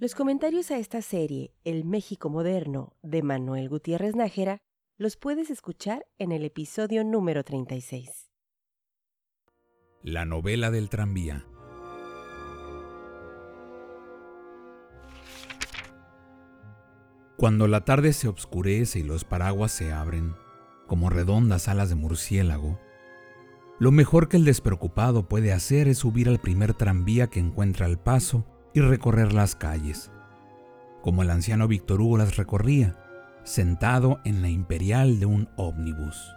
Los comentarios a esta serie, El México Moderno, de Manuel Gutiérrez Nájera, los puedes escuchar en el episodio número 36. La novela del tranvía. Cuando la tarde se obscurece y los paraguas se abren, como redondas alas de murciélago, lo mejor que el despreocupado puede hacer es subir al primer tranvía que encuentra al paso y recorrer las calles, como el anciano Víctor Hugo las recorría, sentado en la imperial de un ómnibus.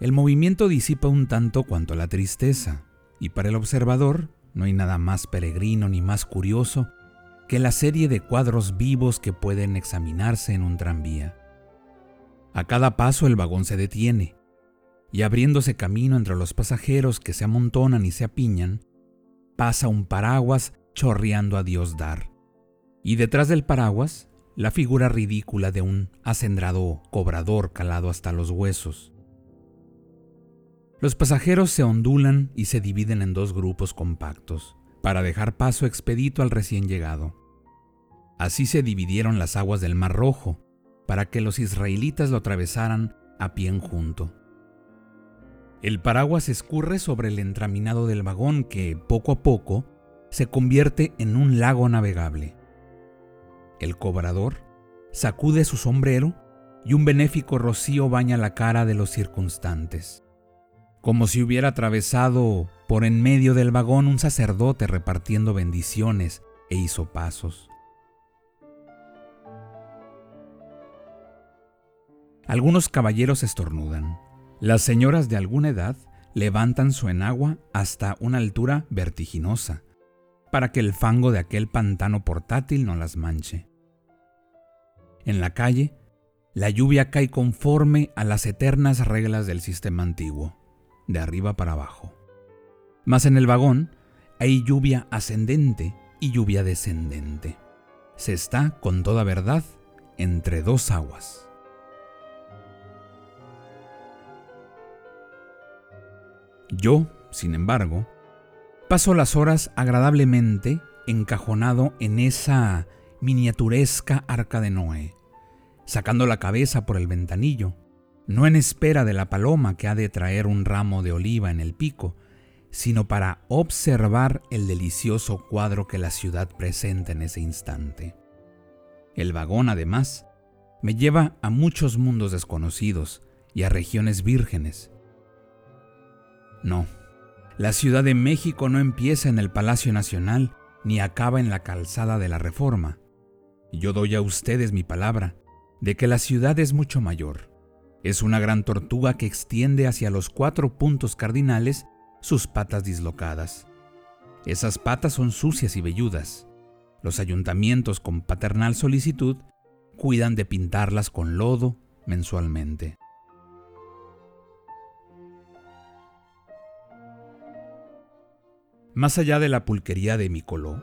El movimiento disipa un tanto cuanto la tristeza, y para el observador no hay nada más peregrino ni más curioso que la serie de cuadros vivos que pueden examinarse en un tranvía. A cada paso el vagón se detiene, y abriéndose camino entre los pasajeros que se amontonan y se apiñan, pasa un paraguas chorreando a Dios dar. Y detrás del paraguas, la figura ridícula de un acendrado cobrador calado hasta los huesos. Los pasajeros se ondulan y se dividen en dos grupos compactos, para dejar paso expedito al recién llegado. Así se dividieron las aguas del Mar Rojo, para que los israelitas lo atravesaran a pie en junto. El paraguas escurre sobre el entraminado del vagón que, poco a poco, se convierte en un lago navegable. El cobrador sacude su sombrero y un benéfico rocío baña la cara de los circunstantes, como si hubiera atravesado por en medio del vagón un sacerdote repartiendo bendiciones e pasos. Algunos caballeros estornudan. Las señoras de alguna edad levantan su enagua hasta una altura vertiginosa, para que el fango de aquel pantano portátil no las manche. En la calle, la lluvia cae conforme a las eternas reglas del sistema antiguo, de arriba para abajo. Mas en el vagón hay lluvia ascendente y lluvia descendente. Se está, con toda verdad, entre dos aguas. Yo, sin embargo, paso las horas agradablemente encajonado en esa miniaturesca arca de Noé, sacando la cabeza por el ventanillo, no en espera de la paloma que ha de traer un ramo de oliva en el pico, sino para observar el delicioso cuadro que la ciudad presenta en ese instante. El vagón, además, me lleva a muchos mundos desconocidos y a regiones vírgenes, no, la Ciudad de México no empieza en el Palacio Nacional ni acaba en la calzada de la Reforma. Yo doy a ustedes mi palabra de que la ciudad es mucho mayor. Es una gran tortuga que extiende hacia los cuatro puntos cardinales sus patas dislocadas. Esas patas son sucias y velludas. Los ayuntamientos con paternal solicitud cuidan de pintarlas con lodo mensualmente. Más allá de la pulquería de Micoló,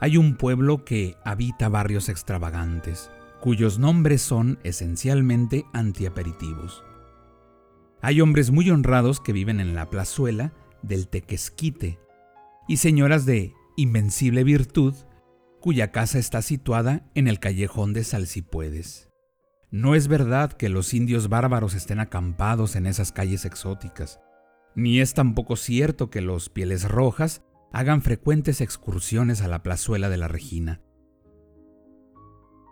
hay un pueblo que habita barrios extravagantes, cuyos nombres son esencialmente antiaperitivos. Hay hombres muy honrados que viven en la plazuela del Tequesquite y señoras de invencible virtud cuya casa está situada en el callejón de Salsipuedes. No es verdad que los indios bárbaros estén acampados en esas calles exóticas, ni es tampoco cierto que los pieles rojas hagan frecuentes excursiones a la plazuela de la Regina.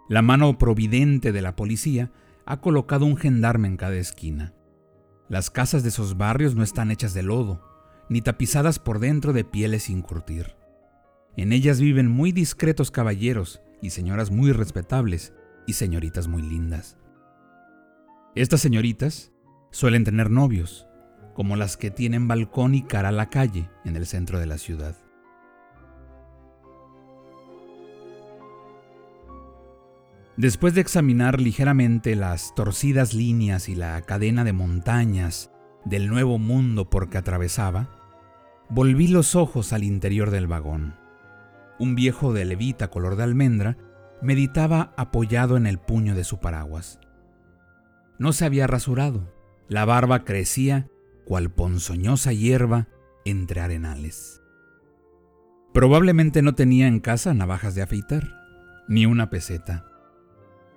La mano providente de la policía ha colocado un gendarme en cada esquina. Las casas de esos barrios no están hechas de lodo, ni tapizadas por dentro de pieles sin curtir. En ellas viven muy discretos caballeros y señoras muy respetables y señoritas muy lindas. Estas señoritas suelen tener novios, como las que tienen balcón y cara a la calle en el centro de la ciudad. Después de examinar ligeramente las torcidas líneas y la cadena de montañas del nuevo mundo por que atravesaba, volví los ojos al interior del vagón. Un viejo de levita color de almendra meditaba apoyado en el puño de su paraguas. No se había rasurado, la barba crecía cual ponzoñosa hierba entre arenales. Probablemente no tenía en casa navajas de afeitar, ni una peseta.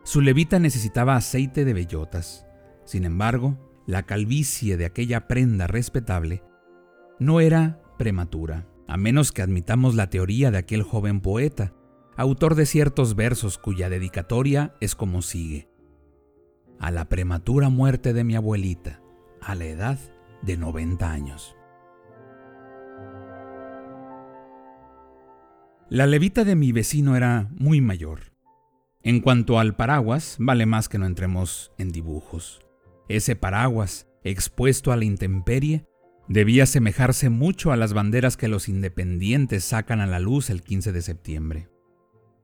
Su levita necesitaba aceite de bellotas. Sin embargo, la calvicie de aquella prenda respetable no era prematura, a menos que admitamos la teoría de aquel joven poeta, autor de ciertos versos cuya dedicatoria es como sigue. A la prematura muerte de mi abuelita, a la edad de 90 años. La levita de mi vecino era muy mayor en cuanto al paraguas, vale más que no entremos en dibujos. Ese paraguas, expuesto a la intemperie, debía asemejarse mucho a las banderas que los independientes sacan a la luz el 15 de septiembre.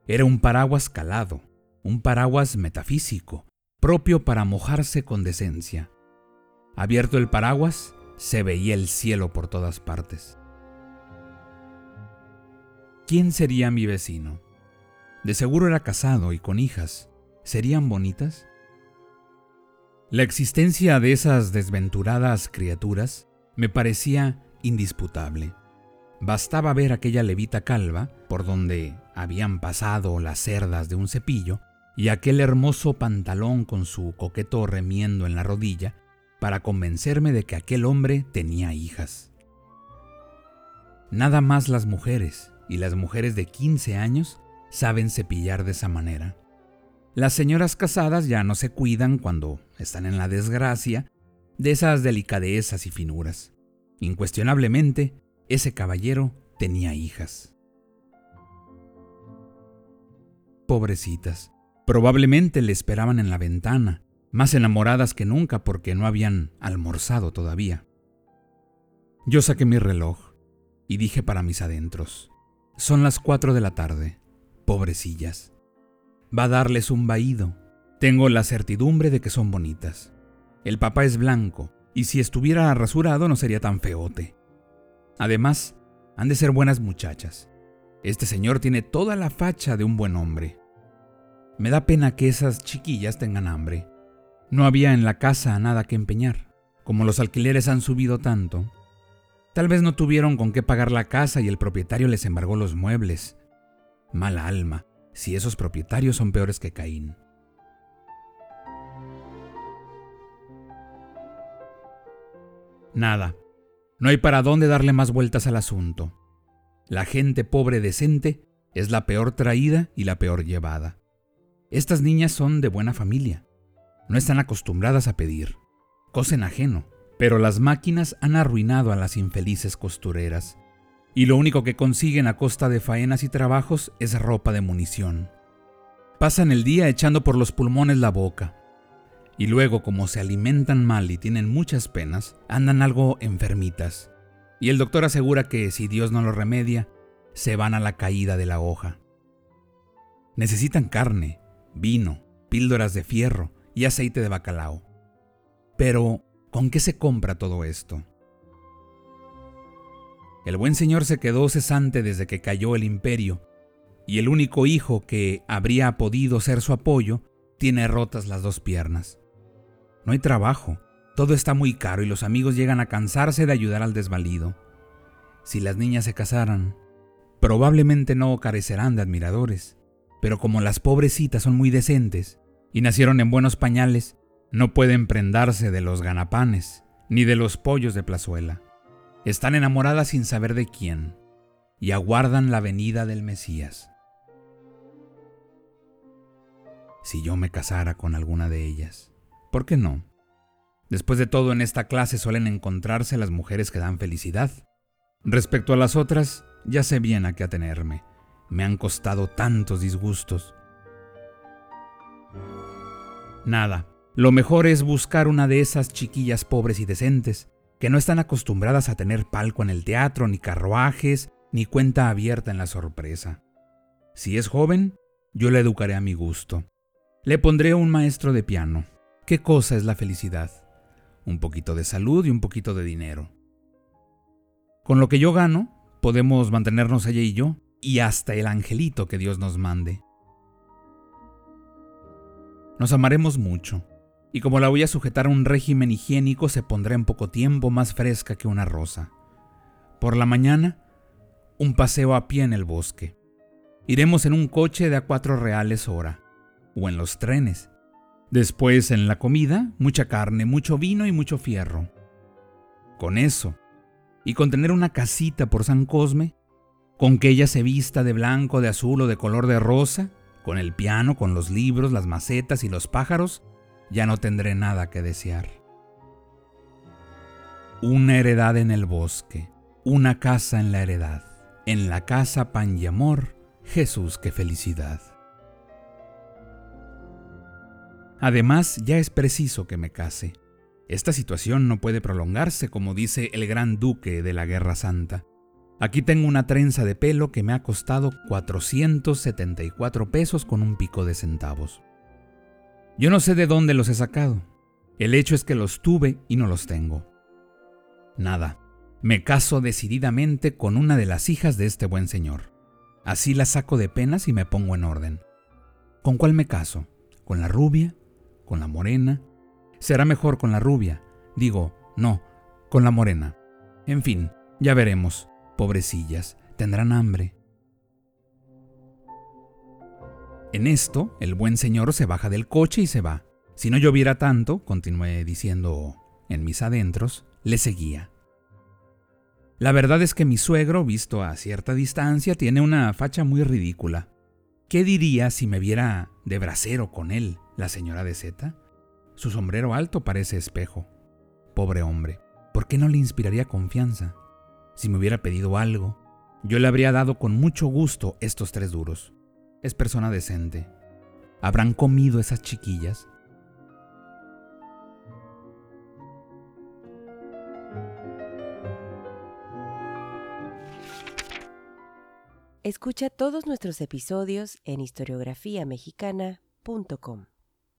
Era un paraguas calado, un paraguas metafísico, propio para mojarse con decencia. Abierto el paraguas, se veía el cielo por todas partes. ¿Quién sería mi vecino? De seguro era casado y con hijas. ¿Serían bonitas? La existencia de esas desventuradas criaturas me parecía indisputable. Bastaba ver aquella levita calva por donde habían pasado las cerdas de un cepillo y aquel hermoso pantalón con su coqueto remiendo en la rodilla para convencerme de que aquel hombre tenía hijas. Nada más las mujeres, y las mujeres de 15 años, saben cepillar de esa manera. Las señoras casadas ya no se cuidan cuando están en la desgracia de esas delicadezas y finuras. Incuestionablemente, ese caballero tenía hijas. Pobrecitas, probablemente le esperaban en la ventana, más enamoradas que nunca porque no habían almorzado todavía. Yo saqué mi reloj y dije para mis adentros, son las cuatro de la tarde pobrecillas. Va a darles un vaído. Tengo la certidumbre de que son bonitas. El papá es blanco, y si estuviera rasurado no sería tan feote. Además, han de ser buenas muchachas. Este señor tiene toda la facha de un buen hombre. Me da pena que esas chiquillas tengan hambre. No había en la casa nada que empeñar. Como los alquileres han subido tanto, tal vez no tuvieron con qué pagar la casa y el propietario les embargó los muebles, Mala alma, si esos propietarios son peores que Caín. Nada, no hay para dónde darle más vueltas al asunto. La gente pobre decente es la peor traída y la peor llevada. Estas niñas son de buena familia. No están acostumbradas a pedir. Cosen ajeno. Pero las máquinas han arruinado a las infelices costureras y lo único que consiguen a costa de faenas y trabajos es ropa de munición. Pasan el día echando por los pulmones la boca, y luego como se alimentan mal y tienen muchas penas, andan algo enfermitas, y el doctor asegura que si Dios no lo remedia, se van a la caída de la hoja. Necesitan carne, vino, píldoras de fierro y aceite de bacalao. Pero, ¿con qué se compra todo esto? El buen señor se quedó cesante desde que cayó el imperio, y el único hijo que habría podido ser su apoyo tiene rotas las dos piernas. No hay trabajo, todo está muy caro y los amigos llegan a cansarse de ayudar al desvalido. Si las niñas se casaran, probablemente no carecerán de admiradores, pero como las pobrecitas son muy decentes y nacieron en buenos pañales, no pueden prendarse de los ganapanes ni de los pollos de plazuela. Están enamoradas sin saber de quién y aguardan la venida del Mesías. Si yo me casara con alguna de ellas, ¿por qué no? Después de todo, en esta clase suelen encontrarse las mujeres que dan felicidad. Respecto a las otras, ya sé bien a qué atenerme. Me han costado tantos disgustos. Nada, lo mejor es buscar una de esas chiquillas pobres y decentes que no están acostumbradas a tener palco en el teatro, ni carruajes, ni cuenta abierta en la sorpresa. Si es joven, yo la educaré a mi gusto. Le pondré un maestro de piano. ¿Qué cosa es la felicidad? Un poquito de salud y un poquito de dinero. Con lo que yo gano, podemos mantenernos ella y yo, y hasta el angelito que Dios nos mande. Nos amaremos mucho, y como la voy a sujetar a un régimen higiénico, se pondrá en poco tiempo más fresca que una rosa. Por la mañana, un paseo a pie en el bosque. Iremos en un coche de a cuatro reales hora, o en los trenes. Después, en la comida, mucha carne, mucho vino y mucho fierro. Con eso, y con tener una casita por San Cosme, con que ella se vista de blanco, de azul o de color de rosa, con el piano, con los libros, las macetas y los pájaros, ya no tendré nada que desear. Una heredad en el bosque, una casa en la heredad, en la casa pan y amor, Jesús, qué felicidad. Además, ya es preciso que me case. Esta situación no puede prolongarse, como dice el gran duque de la Guerra Santa. Aquí tengo una trenza de pelo que me ha costado 474 pesos con un pico de centavos. Yo no sé de dónde los he sacado. El hecho es que los tuve y no los tengo. Nada. Me caso decididamente con una de las hijas de este buen señor. Así la saco de penas y me pongo en orden. ¿Con cuál me caso? ¿Con la rubia? ¿Con la morena? Será mejor con la rubia. Digo, no, con la morena. En fin, ya veremos. Pobrecillas, tendrán hambre. En esto, el buen señor se baja del coche y se va. Si no lloviera tanto, continué diciendo en mis adentros, le seguía. La verdad es que mi suegro, visto a cierta distancia, tiene una facha muy ridícula. ¿Qué diría si me viera de brasero con él, la señora de Z? Su sombrero alto parece espejo. Pobre hombre, ¿por qué no le inspiraría confianza? Si me hubiera pedido algo, yo le habría dado con mucho gusto estos tres duros. Es persona decente. ¿Habrán comido esas chiquillas? Escucha todos nuestros episodios en historiografiamexicana.com.